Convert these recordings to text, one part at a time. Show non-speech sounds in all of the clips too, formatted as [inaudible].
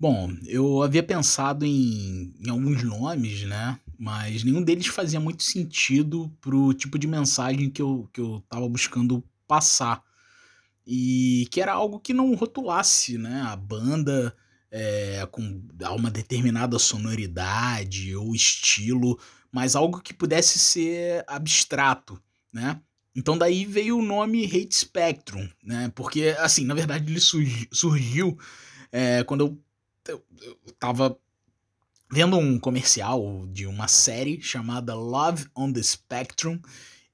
Bom, eu havia pensado em, em alguns nomes, né? Mas nenhum deles fazia muito sentido pro tipo de mensagem que eu, que eu tava buscando passar. E que era algo que não rotulasse, né? A banda é, com uma determinada sonoridade ou estilo, mas algo que pudesse ser abstrato, né? Então daí veio o nome Hate Spectrum, né? Porque, assim, na verdade ele surgiu é, quando eu eu, eu tava vendo um comercial de uma série chamada Love on the Spectrum,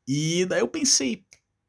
e daí eu pensei,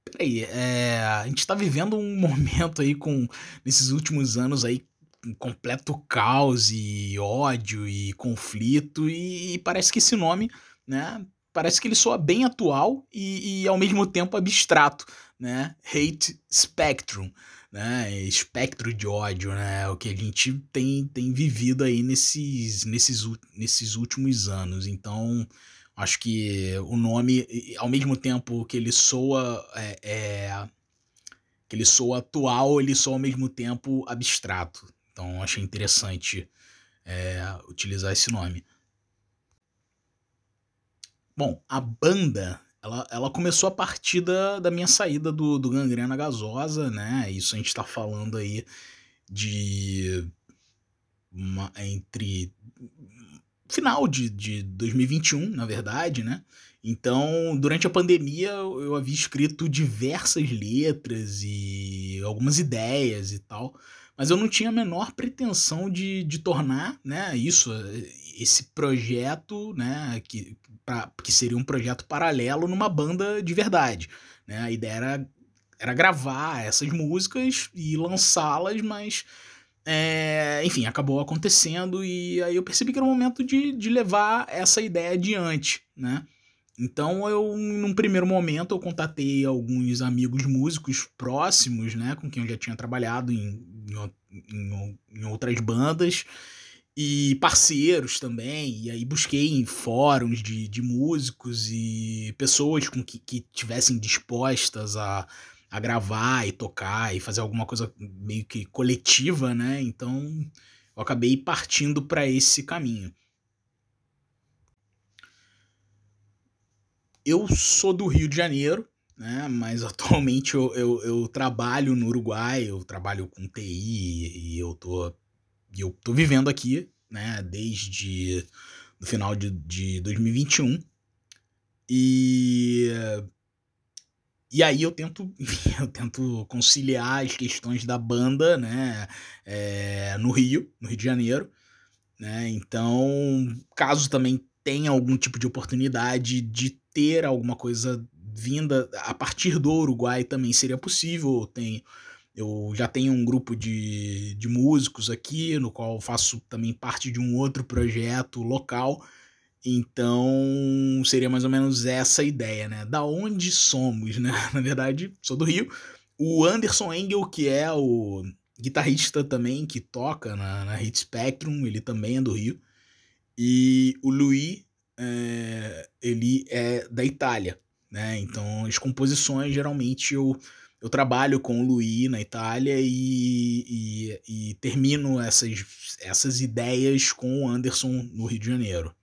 peraí, é, a gente tá vivendo um [laughs] momento aí com, nesses últimos anos aí, um completo caos e ódio e conflito, e, e parece que esse nome, né, parece que ele soa bem atual e, e ao mesmo tempo abstrato, né, Hate Spectrum né, espectro de ódio, né, o que a gente tem, tem vivido aí nesses, nesses, nesses últimos anos. Então, acho que o nome, ao mesmo tempo que ele soa, é, é, que ele soa atual, ele soa ao mesmo tempo abstrato. Então, achei interessante é, utilizar esse nome. Bom, a banda ela, ela começou a partir da, da minha saída do, do Gangrena Gasosa, né? Isso a gente tá falando aí de. Uma, entre. Final de, de 2021, na verdade, né? Então, durante a pandemia, eu havia escrito diversas letras e algumas ideias e tal, mas eu não tinha a menor pretensão de, de tornar né, isso, esse projeto, né, que, pra, que seria um projeto paralelo numa banda de verdade. Né? A ideia era, era gravar essas músicas e lançá-las, mas é, enfim, acabou acontecendo e aí eu percebi que era o momento de, de levar essa ideia adiante, né? Então eu, num primeiro momento, eu contatei alguns amigos músicos próximos, né, com quem eu já tinha trabalhado em, em, em, outras bandas, e parceiros também, e aí busquei em fóruns de, de músicos e pessoas com que, que tivessem dispostas a, a gravar e tocar e fazer alguma coisa meio que coletiva, né? Então eu acabei partindo para esse caminho. Eu sou do Rio de Janeiro, né? Mas [laughs] atualmente eu, eu, eu trabalho no Uruguai, eu trabalho com TI e eu tô eu tô vivendo aqui, né, desde o final de, de 2021. E e aí eu tento, [laughs] eu tento conciliar as questões da banda, né, é, no Rio, no Rio de Janeiro, né, então caso também tenha algum tipo de oportunidade de ter alguma coisa vinda a partir do Uruguai também seria possível, tem eu já tenho um grupo de, de músicos aqui, no qual faço também parte de um outro projeto local. Então, seria mais ou menos essa ideia, né? Da onde somos, né? [laughs] Na verdade, sou do Rio. O Anderson Engel, que é o guitarrista também, que toca na, na Hit Spectrum, ele também é do Rio. E o Luiz, é, ele é da Itália, né? Então, as composições, geralmente, eu eu trabalho com o Luí na Itália e, e, e, termino essas, essas ideias com o Anderson no Rio de Janeiro.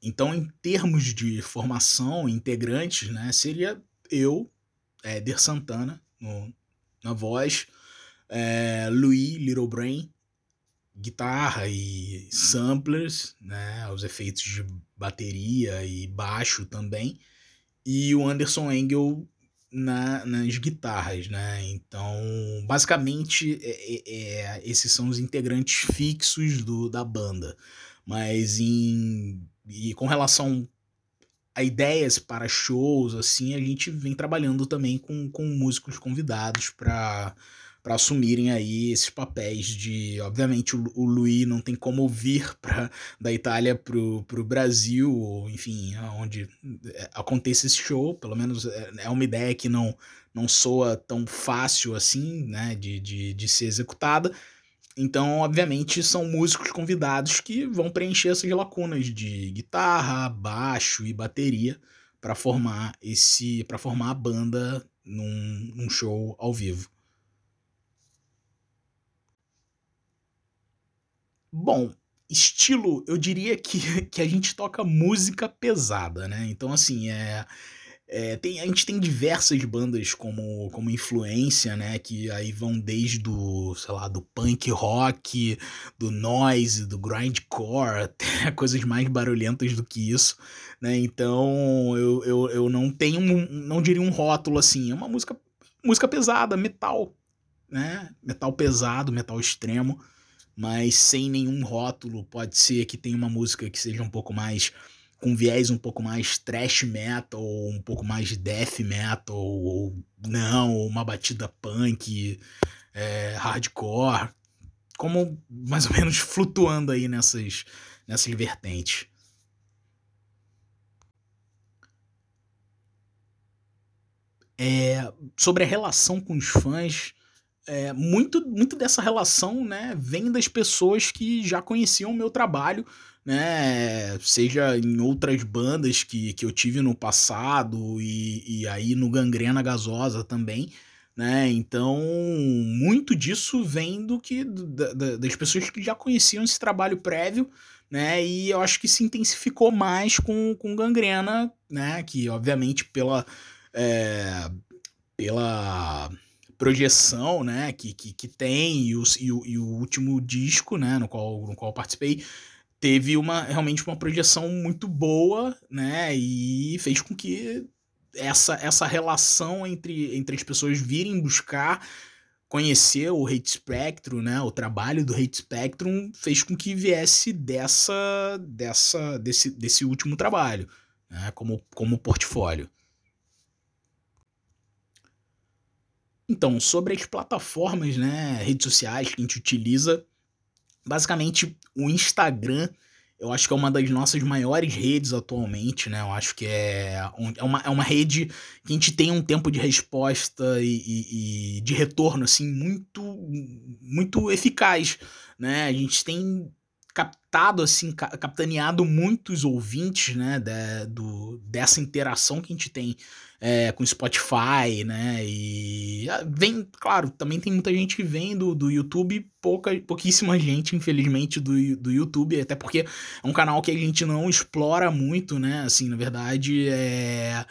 Então, em termos de formação, integrantes, né, seria eu, Éder Santana, no, na voz, é, Louis Little Brain, guitarra e samplers, né, os efeitos de bateria e baixo também, e o Anderson Engel na, nas guitarras, né? Então, basicamente, é, é, é, esses são os integrantes fixos do, da banda. Mas em e com relação a ideias para shows, assim, a gente vem trabalhando também com, com músicos convidados para para assumirem aí esses papéis de, obviamente o, o Luiz não tem como vir da Itália pro, pro Brasil, ou enfim, onde é, aconteça esse show, pelo menos é, é uma ideia que não não soa tão fácil assim, né, de, de, de ser executada. Então, obviamente, são músicos convidados que vão preencher essas lacunas de guitarra, baixo e bateria para formar esse, para formar a banda num, num show ao vivo. Bom, estilo, eu diria que, [laughs] que a gente toca música pesada, né? Então, assim, é. É, tem, a gente tem diversas bandas como, como influência, né? Que aí vão desde do, sei lá, do punk rock, do noise, do grindcore, [laughs] até coisas mais barulhentas do que isso, né? Então eu, eu, eu não tenho, um, não diria um rótulo assim, é uma música, música pesada, metal, né? Metal pesado, metal extremo, mas sem nenhum rótulo. Pode ser que tenha uma música que seja um pouco mais com viés um pouco mais thrash metal, ou um pouco mais death metal, ou não, ou uma batida punk, é, hardcore, como mais ou menos [laughs] flutuando aí nessas, nessas vertentes. É, sobre a relação com os fãs, é, muito, muito dessa relação né, vem das pessoas que já conheciam o meu trabalho né? Seja em outras bandas que, que eu tive no passado e, e aí no Gangrena Gasosa também, né? Então, muito disso vem do que da, da, das pessoas que já conheciam esse trabalho prévio, né? E eu acho que se intensificou mais com, com Gangrena, né? Que obviamente pela é, pela projeção, né, que, que, que tem e o, e, o, e o último disco, né, no qual, no qual participei, teve uma realmente uma projeção muito boa, né? E fez com que essa, essa relação entre, entre as pessoas virem buscar conhecer o Hate Spectrum, né? O trabalho do Hate Spectrum fez com que viesse dessa dessa desse, desse último trabalho, né? Como como portfólio. Então, sobre as plataformas, né, redes sociais que a gente utiliza, basicamente o Instagram eu acho que é uma das nossas maiores redes atualmente, né? Eu acho que é, é, uma, é uma rede que a gente tem um tempo de resposta e, e, e de retorno, assim, muito, muito eficaz, né? A gente tem captado, assim, capitaneado muitos ouvintes, né, de, do, dessa interação que a gente tem é, com Spotify, né, e ah, vem, claro, também tem muita gente que vem do, do YouTube, pouca, pouquíssima gente, infelizmente, do, do YouTube, até porque é um canal que a gente não explora muito, né, assim, na verdade, é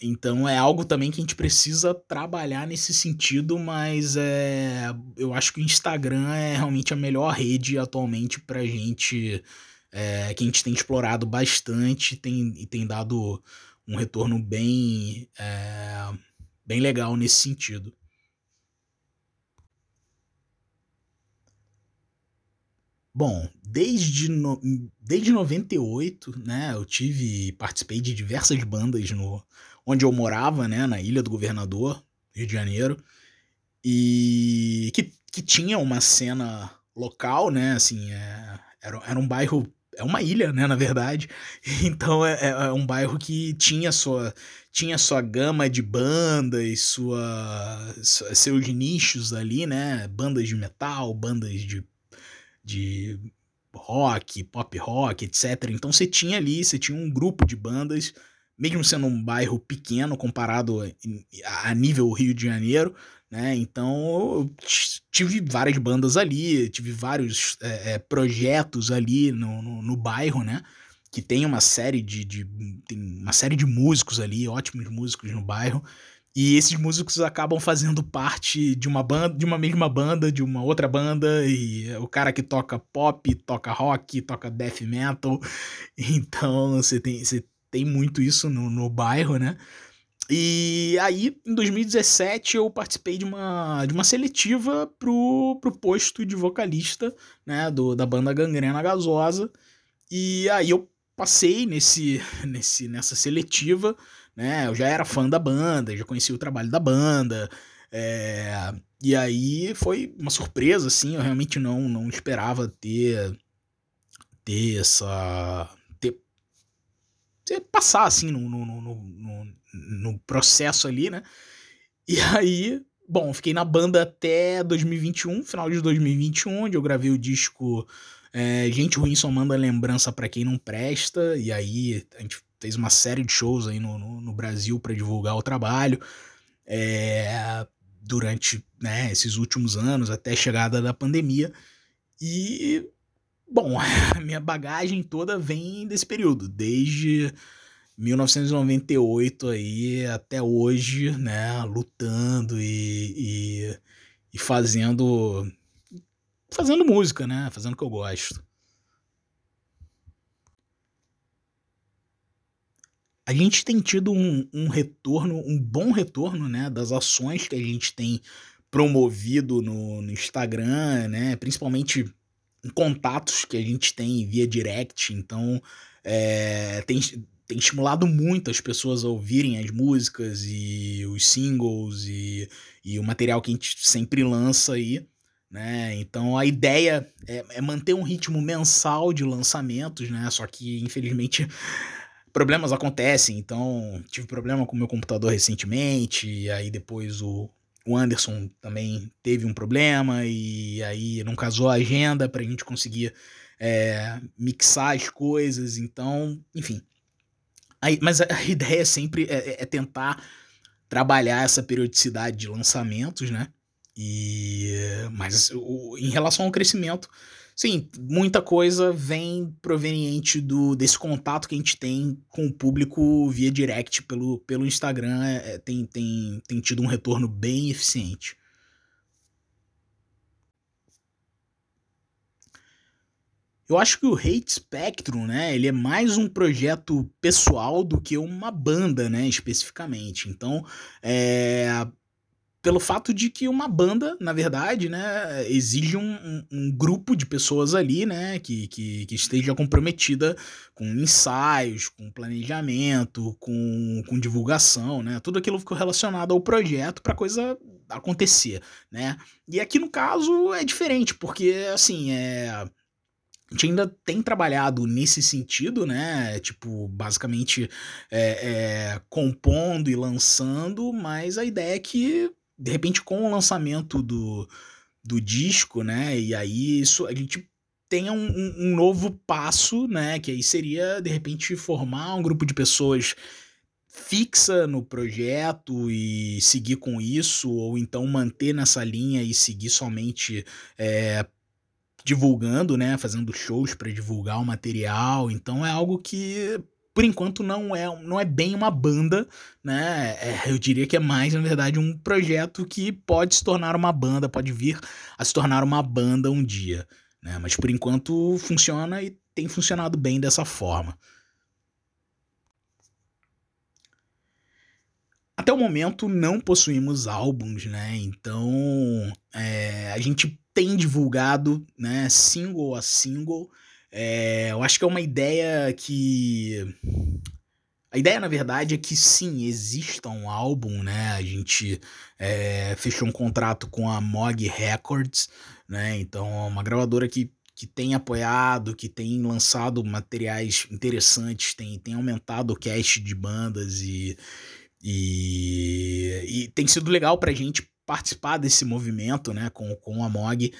então é algo também que a gente precisa trabalhar nesse sentido, mas é, eu acho que o Instagram é realmente a melhor rede atualmente pra gente, é, que a gente tem explorado bastante tem, e tem dado um retorno bem, é, bem legal nesse sentido. Bom, desde, no, desde 98, né, eu tive, participei de diversas bandas no, onde eu morava, né, na Ilha do Governador, Rio de Janeiro, e que, que tinha uma cena local, né, assim, é, era, era um bairro, é uma ilha, né, na verdade, [laughs] então é, é, é um bairro que tinha sua, tinha sua gama de bandas, sua, seus nichos ali, né, bandas de metal, bandas de, de rock, pop rock, etc. Então você tinha ali, você tinha um grupo de bandas mesmo sendo um bairro pequeno comparado a nível Rio de Janeiro, né? Então eu tive várias bandas ali, tive vários é, é, projetos ali no, no, no, bairro, né? Que tem uma série de, de, uma série de músicos ali, ótimos músicos no bairro. E esses músicos acabam fazendo parte de uma banda, de uma mesma banda, de uma outra banda, e o cara que toca pop, toca rock, toca death metal. [laughs] Então você tem, você tem muito isso no, no bairro, né? E aí, em 2017, eu participei de uma, de uma seletiva pro, pro posto de vocalista, né, do, da banda Gangrena Gasosa. E aí eu passei nesse, [laughs] nesse, nessa seletiva, né, eu já era fã da banda, já conhecia o trabalho da banda, é, e aí foi uma surpresa, assim, eu realmente não, não esperava ter, ter essa você passar assim no, no, no, no, processo ali, né? E aí, bom, fiquei na banda até 2021, final de 2021, onde eu gravei o disco é, Gente Ruim Só Manda Lembrança para Quem Não Presta, e aí a gente fez uma série de shows aí no, no, no Brasil para divulgar o trabalho. É, durante né, esses últimos anos, até a chegada da pandemia. E Bom, a [laughs] minha bagagem toda vem desse período, desde 1998 aí até hoje, né, lutando e, e, e fazendo fazendo música, né, fazendo o que eu gosto. A gente tem tido um, um retorno, um bom retorno, né, das ações que a gente tem promovido no, no Instagram, né, principalmente contatos que a gente tem via direct, então é, tem, tem estimulado muito as pessoas a ouvirem as músicas e os singles e, e o material que a gente sempre lança aí. Né? Então a ideia é, é manter um ritmo mensal de lançamentos, né? Só que infelizmente [laughs] problemas acontecem. Então tive problema com o meu computador recentemente, e aí depois o, o Anderson também teve um problema, e aí não casou a agenda para a gente conseguir é, mixar as coisas. Então, enfim, Aí, mas a, [laughs] ideia sempre é, é, é, tentar trabalhar essa periodicidade de lançamentos, né? E mas o, em relação ao crescimento, sim, muita coisa vem proveniente do desse contato que a gente tem com o público via direct pelo, pelo Instagram, é, é tem, tem, tem tido um retorno bem eficiente. Eu acho que o Hate Spectrum, né, ele é mais um projeto pessoal do que uma banda, né, especificamente. Então, é, pelo fato de que uma banda, na verdade, né, exige um, um, um grupo de pessoas ali, né, que, que, que, esteja comprometida com ensaios, com planejamento, com, com divulgação, né, tudo aquilo ficou relacionado ao projeto para coisa acontecer, né. E aqui no caso é diferente, porque, assim, é a gente ainda tem trabalhado nesse sentido, né? Tipo, basicamente é, é, compondo e lançando, mas a ideia é que, de repente, com o lançamento do, do disco, né? E aí isso a gente tenha um, um, um novo passo, né? Que aí seria, de repente, formar um grupo de pessoas fixa no projeto e seguir com isso, ou então manter nessa linha e seguir somente é, divulgando, né, fazendo shows para divulgar o material. Então é algo que por enquanto não é, não é bem uma banda, né? É, eu diria que é mais, na verdade, um projeto que pode se tornar uma banda, pode vir a se tornar uma banda um dia, né? Mas por enquanto funciona e tem funcionado bem dessa forma. Até o momento não possuímos álbuns, né? Então é, a gente tem divulgado, né, single a single. É, eu acho que é uma ideia que. A ideia, na verdade, é que sim, exista um álbum, né? A gente é, fechou um contrato com a Mog Records, né? Então, é uma gravadora que, que tem apoiado, que tem lançado materiais interessantes, tem, tem aumentado o cast de bandas e, e, e tem sido legal pra gente participar desse movimento, né, com, com a MOG.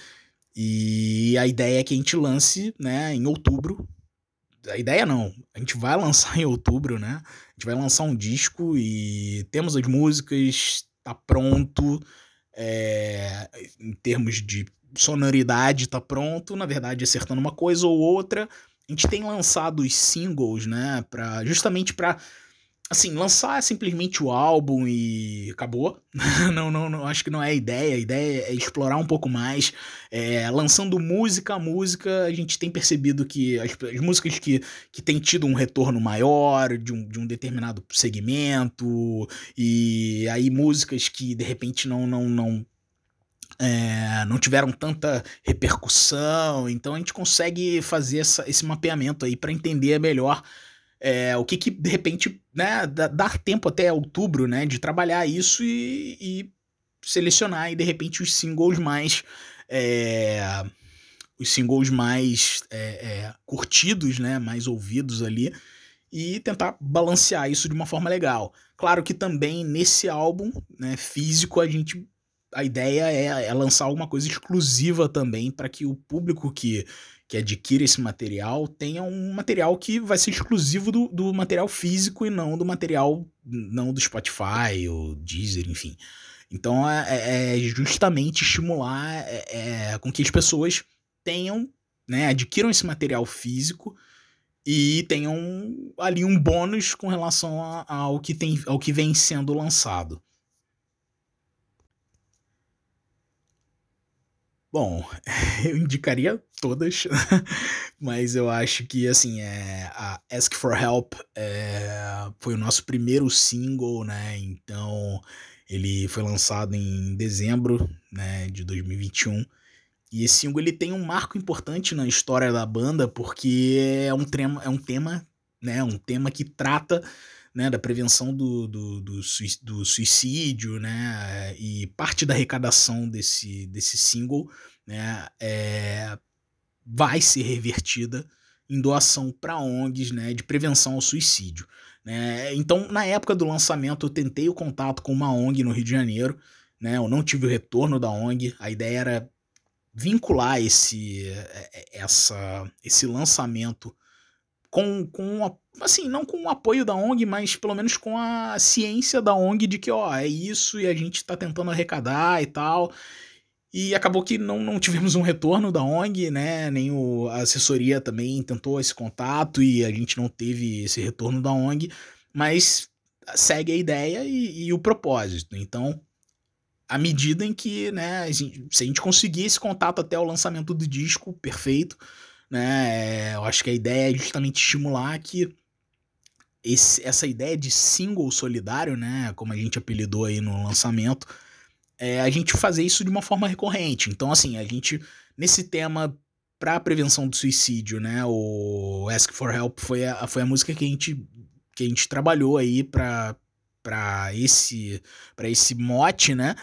E a ideia é que a gente lance, né, em outubro. A ideia não, a gente vai [laughs] lançar em outubro, né? A gente vai lançar um disco e temos as músicas, tá pronto. É, em termos de sonoridade, tá pronto. Na verdade, acertando uma coisa ou outra. A gente tem lançado os singles, né, pra, justamente para assim, lançar simplesmente o álbum e acabou. [laughs] não, não, não, acho que não é a ideia. A ideia é explorar um pouco mais. É, lançando música a música, a gente tem percebido que as, as, músicas que, que têm tido um retorno maior de um, de um determinado segmento, e aí músicas que de repente não, não, não é, não tiveram tanta repercussão, então a gente consegue fazer essa, esse mapeamento aí para entender melhor é, o que, que de repente né, dar tempo até outubro né, de trabalhar isso e, e selecionar e de repente os singles mais é, os singles mais é, é, curtidos, né, mais ouvidos ali e tentar balancear isso de uma forma legal. Claro que também nesse álbum né, físico a gente a ideia é, é lançar alguma coisa exclusiva também para que o público que que adquire esse material tenha um material que vai ser exclusivo do, do material físico e não do material não do Spotify ou Deezer, enfim. Então é, é, é justamente estimular é, é, com que as pessoas tenham né, adquiram esse material físico e tenham ali um bônus com relação ao que, tem, ao que vem sendo lançado. Bom, [laughs] eu indicaria todas, [laughs] mas eu acho que assim é a Ask for Help é, foi o nosso primeiro single, né? Então ele foi lançado em dezembro, né, de 2021. E esse single ele tem um marco importante na história da banda porque é um tema, é um tema, né, um tema que trata né, da prevenção do, do, do, do, suicídio, né, e parte da arrecadação desse, desse single, né, é, vai ser revertida em doação para ONGs, né, de prevenção ao suicídio. Né? Então, na época do lançamento, eu tentei o contato com uma ONG no Rio de Janeiro, né, eu não tive o retorno da ONG, a ideia era vincular esse, essa, esse lançamento com, com assim, não com o apoio da ONG, mas pelo menos com a ciência da ONG de que, ó, é isso e a gente está tentando arrecadar e tal. E acabou que não, não tivemos um retorno da ONG, né? Nem o, a assessoria também tentou esse contato e a gente não teve esse retorno da ONG, mas segue a ideia e, e o propósito. Então, à medida em que, né, se a gente conseguir esse contato até o lançamento do disco, perfeito né? Eu acho que a ideia é justamente estimular que esse, essa ideia de single solidário, né? Como a gente apelidou aí no lançamento, é a gente fazer isso de uma forma recorrente. Então, assim, a gente, nesse tema para prevenção do suicídio, né? O Ask for Help foi a, foi a música que a gente, que a gente trabalhou aí para esse, esse mote, né?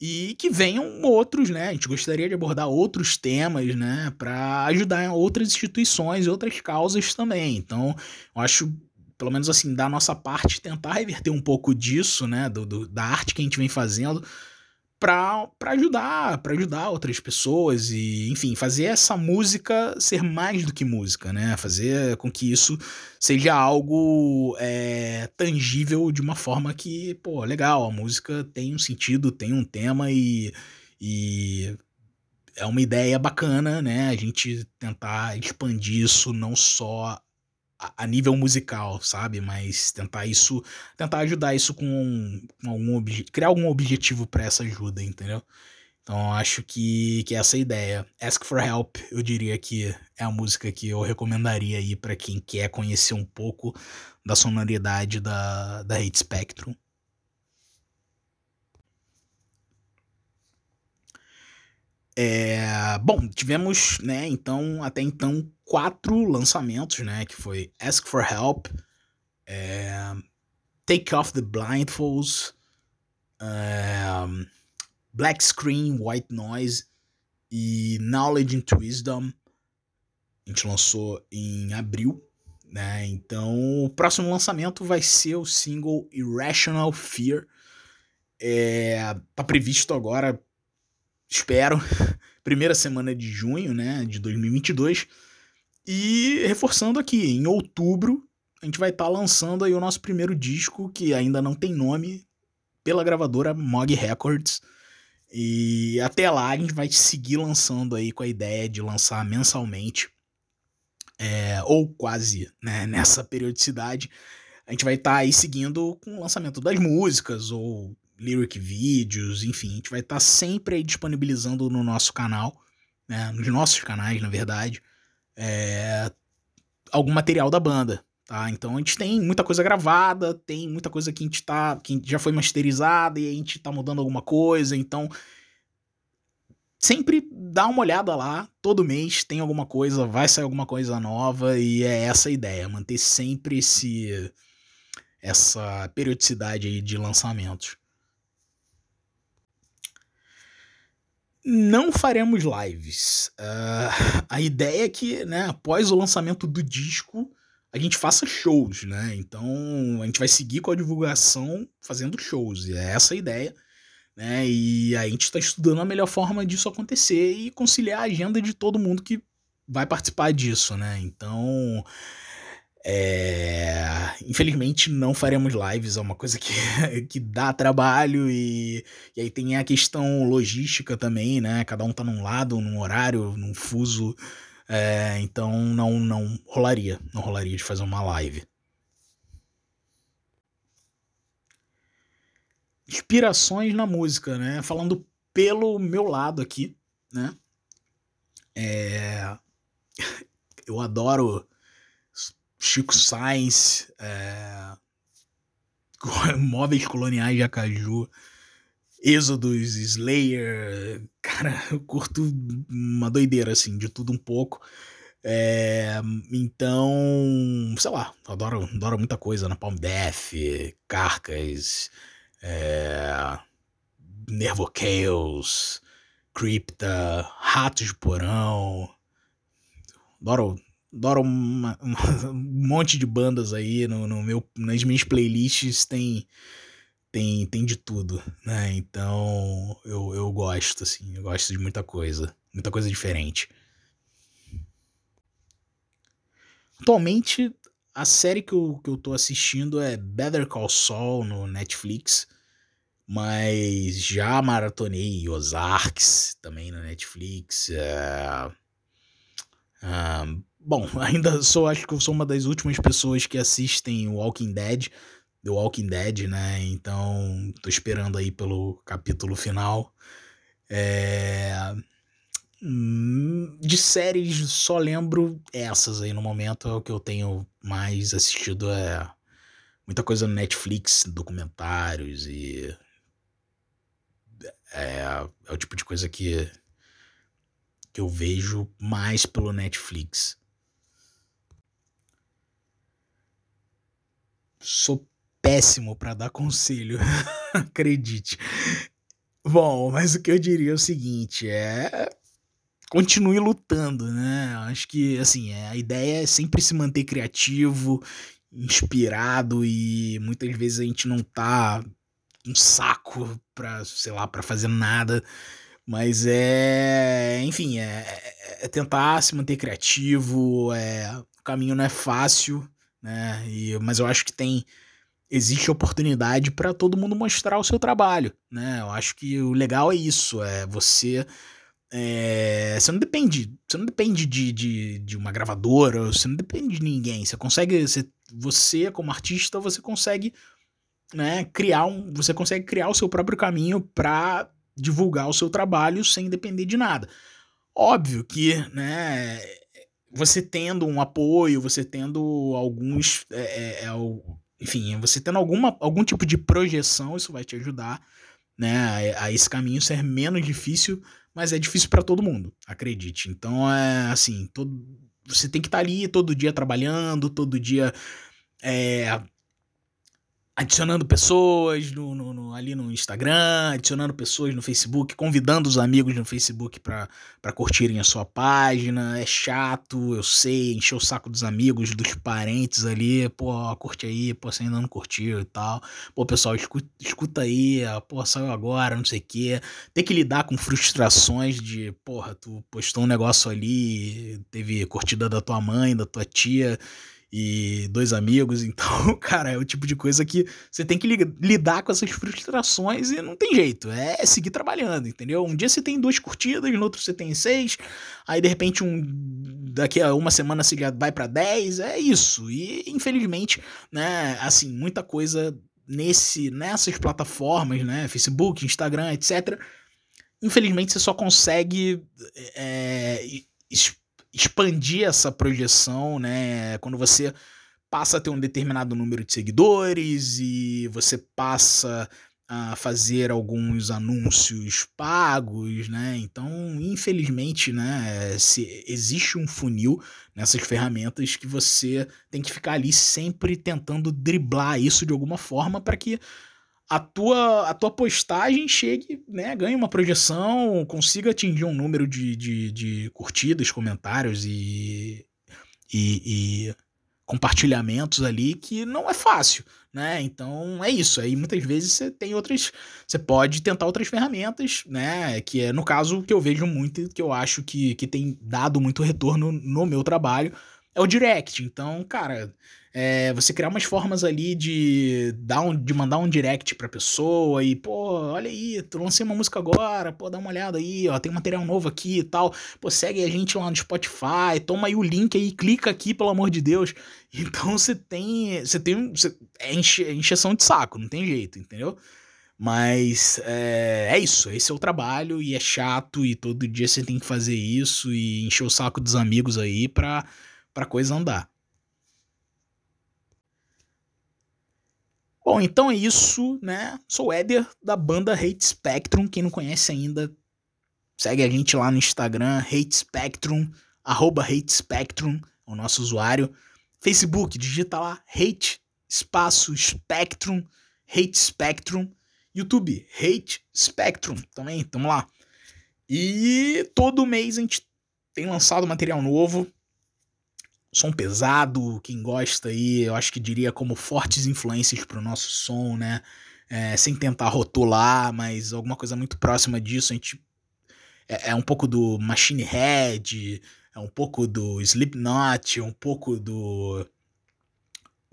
E que venham outros, né? A gente gostaria de abordar outros temas, né, para ajudar outras instituições e outras causas também. Então, eu acho, pelo menos assim, da nossa parte, tentar reverter um pouco disso, né, do, do da arte que a gente vem fazendo para ajudar, para ajudar outras pessoas e, enfim, fazer essa música ser mais do que música, né? Fazer com que isso seja algo é, tangível de uma forma que, pô, legal, a música tem um sentido, tem um tema e, e é uma ideia bacana, né? A gente tentar expandir isso não só a, nível musical, sabe? Mas tentar isso, tentar ajudar isso com, com algum criar algum objetivo para essa ajuda, entendeu? Então acho que, que essa é a ideia. Ask for Help, eu diria que é a música que eu recomendaria aí para quem quer conhecer um pouco da sonoridade da, da Hate Spectrum. É, bom, tivemos, né, então, até então, quatro lançamentos, né, que foi Ask for Help, é, Take Off the Blindfolds, é, Black Screen, White Noise e Knowledge into Wisdom. A gente lançou em abril, né, então o próximo lançamento vai ser o single Irrational Fear. É, tá previsto agora espero, [laughs] primeira semana de junho, né, de 2022. E reforçando aqui, em outubro a gente vai estar tá lançando aí o nosso primeiro disco, que ainda não tem nome, pela gravadora Mog Records. E até lá a gente vai seguir lançando aí com a ideia de lançar mensalmente, é, ou quase né, nessa periodicidade. A gente vai estar tá aí seguindo com o lançamento das músicas, ou lyric vídeos, enfim, a gente vai estar tá sempre aí disponibilizando no nosso canal, né, nos nossos canais, na verdade, é, algum material da banda, tá? Então a gente tem muita coisa gravada, tem muita coisa que a gente tá, que já foi masterizada e a gente tá mudando alguma coisa, então sempre dá uma olhada lá, todo mês tem alguma coisa, vai sair alguma coisa nova e é essa a ideia, manter sempre esse essa periodicidade aí de lançamentos. Não faremos lives. Uh, a ideia é que, né, após o lançamento do disco, a gente faça shows, né? Então a gente vai seguir com a divulgação fazendo shows. E é essa a ideia. Né? E a gente está estudando a melhor forma disso acontecer e conciliar a agenda de todo mundo que vai participar disso, né? Então é... Infelizmente não faremos lives, é uma coisa que, [laughs] que dá trabalho e, e aí tem a questão logística também, né? Cada um tá num lado, num horário, num fuso É, então não, não rolaria, não rolaria de fazer uma live. Inspirações na música, né? Falando pelo meu lado aqui, né? É... [laughs] Eu adoro Chico Sainz, é... [laughs] Móveis Coloniais de Acaju, Êxodos, Slayer, cara, eu curto uma doideira, assim, de tudo um pouco. É, então, sei lá, adoro, adoro muita coisa, na Palm Death, Carcas, é, Nervo Chaos, Crypta, Ratos de Porão. Adoro, adoro uma, um monte de bandas aí no, no, meu, nas minhas playlists tem tem, tem de tudo, né? Então eu, eu gosto, assim, eu gosto de muita coisa, muita coisa diferente. Atualmente, a série que eu, que eu tô assistindo é Better Call Saul no Netflix, mas já maratonei Ozarks também na Netflix. É... Uh, bom, [laughs] ainda sou, acho que eu sou uma das últimas pessoas que assistem Walking Dead, The Walking Dead, né? Então, tô esperando aí pelo capítulo final. É... Hum, de séries, só lembro essas aí no momento, é o que eu tenho mais assistido, é muita coisa no Netflix, documentários e... É, é o tipo de coisa que, que eu vejo mais pelo Netflix. Sou péssimo para dar conselho, [laughs] acredite. Bom, mas o que eu diria é o seguinte, é continue lutando, né? Acho que assim, é, a ideia é sempre se manter criativo, inspirado e muitas vezes a gente não tá um saco para, sei lá, para fazer nada, mas é, enfim, é, é, tentar se manter criativo, é, o caminho não é fácil, né? E, mas eu acho que tem existe oportunidade para todo mundo mostrar o seu trabalho, né? Eu acho que o legal é isso, é você é, você não depende, você não depende de, de, de, uma gravadora, você não depende de ninguém. Você consegue, você, você como artista, você consegue, né, criar um, você consegue criar o seu próprio caminho para divulgar o seu trabalho sem depender de nada. Óbvio que, né, você tendo um apoio, você tendo alguns, é, é, é enfim, você tendo alguma, algum tipo de projeção, isso vai te ajudar né, a, a esse caminho ser menos difícil, mas é difícil para todo mundo, acredite. Então é assim, todo, você tem que estar tá ali todo dia trabalhando, todo dia é, adicionando pessoas no, no, no, ali no Instagram, adicionando pessoas no Facebook, convidando os amigos no Facebook para curtirem a sua página. É chato, eu sei, encher o saco dos amigos, dos parentes ali. Pô, curte aí, pô, você ainda não curtiu e tal. Pô, pessoal, escuta, escuta aí, pô, saiu agora, não sei o quê. Tem que lidar com frustrações de, porra, tu postou um negócio ali, teve curtida da tua mãe, da tua tia e dois amigos. [laughs] Então, cara, é o tipo de coisa que você tem que lidar com essas frustrações e não tem jeito. É seguir trabalhando, entendeu? Um dia você tem duas curtidas, no outro você tem seis, aí de repente um daqui a uma semana você já vai para dez. É isso. E infelizmente, né, assim, muita coisa nesse nessas plataformas, né, Facebook, Instagram, etc. Infelizmente você só consegue é, expandir essa projeção, né? Quando você passa a ter um determinado número de seguidores e você passa a fazer alguns anúncios pagos, né? Então, infelizmente, né, se existe um funil nessas ferramentas que você tem que ficar ali sempre tentando driblar isso de alguma forma para que a tua, a tua postagem chegue, né, ganhe uma projeção, consiga atingir um número de, de, de curtidas, comentários e, e, e, compartilhamentos ali que não é fácil, né? Então é isso. Aí muitas vezes você tem outras, você pode tentar outras ferramentas, né? Que é no caso que eu vejo muito, que eu acho que, que tem dado muito retorno no meu trabalho, é o direct. Então, cara, é, você criar umas formas ali de, dar um, de mandar um direct pra pessoa e, pô, olha aí, tu lancei uma música agora, pô, dá uma olhada aí, ó, tem material novo aqui e tal. Pô, segue a gente lá no Spotify, toma aí o link aí, clica aqui, pelo amor de Deus. [laughs] Então você tem. Você tem. Você, é, enche, é encheção de saco, não tem jeito, entendeu? Mas é, é, isso, esse é o trabalho e é chato e todo dia você tem que fazer isso e encher o saco dos amigos aí pra, pra coisa andar. Bom, então é isso, né? Sou o Éder, da banda Hate Spectrum. Quem não conhece ainda, segue a gente lá no Instagram, Hate Spectrum, arroba Hate Spectrum, é o nosso usuário. Facebook, digita lá, Hate, espaço, Spectrum, Hate Spectrum. YouTube, Hate Spectrum, também, tamo lá. E todo mês a gente tem lançado material novo som pesado, quem gosta aí, eu acho que diria como fortes influências pro nosso som, né? É, sem tentar rotular, mas alguma coisa muito próxima disso. A gente é, é, um pouco do Machine Head, é um pouco do Slipknot, é um pouco do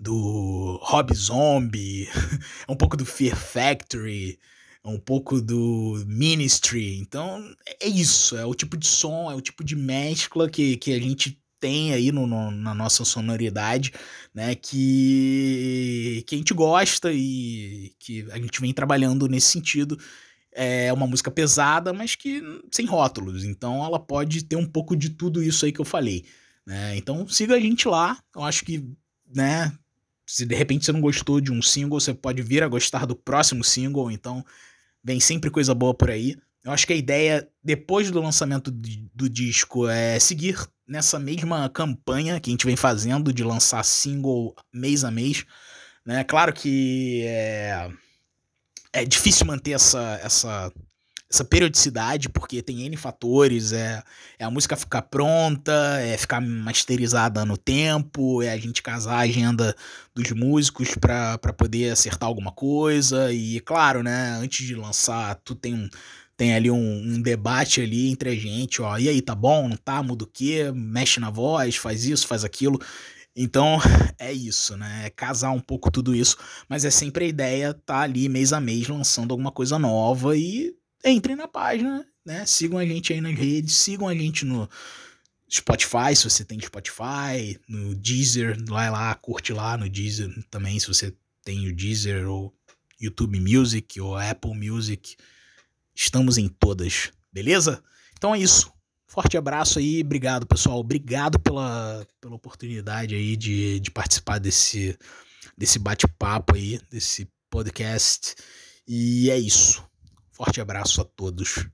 do Rob Zombie, [laughs] é um pouco do Fear Factory, é um pouco do Ministry. Então é isso, é o tipo de som, é o tipo de mescla que, que a gente tem aí no, no, na nossa sonoridade, né, que, que a gente gosta e que a gente vem trabalhando nesse sentido. É uma música pesada, mas que sem rótulos, então ela pode ter um pouco de tudo isso aí que eu falei. Né? Então siga a gente lá, eu acho que, né, se de repente você não gostou de um single, você pode vir a gostar do próximo single, então vem sempre coisa boa por aí. Eu acho que a ideia, depois do lançamento do disco, é seguir nessa mesma campanha que a gente vem fazendo de lançar single mês a mês. Né? Claro que é, é difícil manter essa, essa, essa periodicidade, porque tem N fatores, é, é a música ficar pronta, é ficar masterizada no tempo, é a gente casar a agenda dos músicos para poder acertar alguma coisa, e claro, né, antes de lançar, tu tem um tem ali um, um, debate ali entre a gente, ó, e aí, tá bom, não tá, muda o quê, mexe na voz, faz isso, faz aquilo. Então, [laughs] é isso, né? É casar um pouco tudo isso, mas é sempre a ideia tá ali mês a mês lançando alguma coisa nova e entrem na página, né? Sigam a gente aí nas redes, sigam a gente no Spotify, se você tem Spotify, no Deezer, vai lá, curte lá no Deezer também, se você tem o Deezer ou YouTube Music ou Apple Music. Estamos em todas, beleza? Então é isso. Forte abraço aí, obrigado pessoal, obrigado pela, pela oportunidade aí de, de participar desse, desse bate-papo aí, desse podcast. E é isso. Forte abraço a todos.